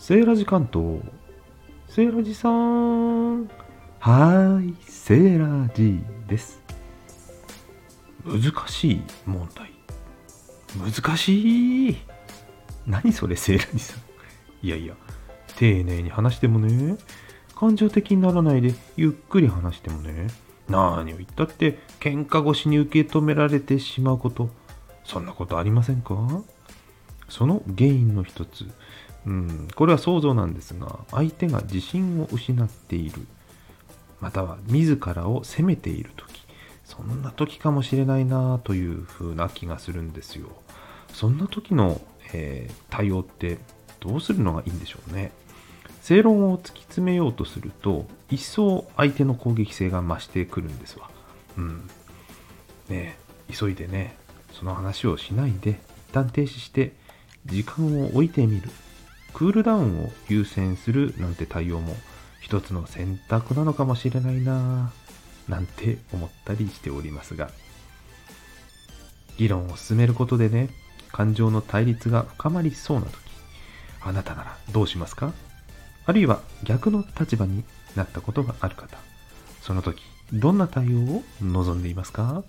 セーラジ関東。セーラジさん。はーい、セーラジです。難しい問題。難しい。何それ、セーラジさん。いやいや、丁寧に話してもね、感情的にならないでゆっくり話してもね、何を言ったって喧嘩越しに受け止められてしまうこと、そんなことありませんか？その原因の一つ、うん、これは想像なんですが、相手が自信を失っている、または自らを責めている時、そんな時かもしれないなという風な気がするんですよ。そんな時の、えー対応ってどうするのがいいんでしょうね。正論を突き詰めようとすると、一層相手の攻撃性が増してくるんですわ。うん。ね、急いでね、その話をしないで、一旦停止して、時間を置いてみる。クールダウンを優先するなんて対応も一つの選択なのかもしれないなぁなんて思ったりしておりますが。議論を進めることでね、感情の対立が深まりそうな時、あなたならどうしますか？あるいは逆の立場になったことがある方、その時、どんな対応を望んでいますか？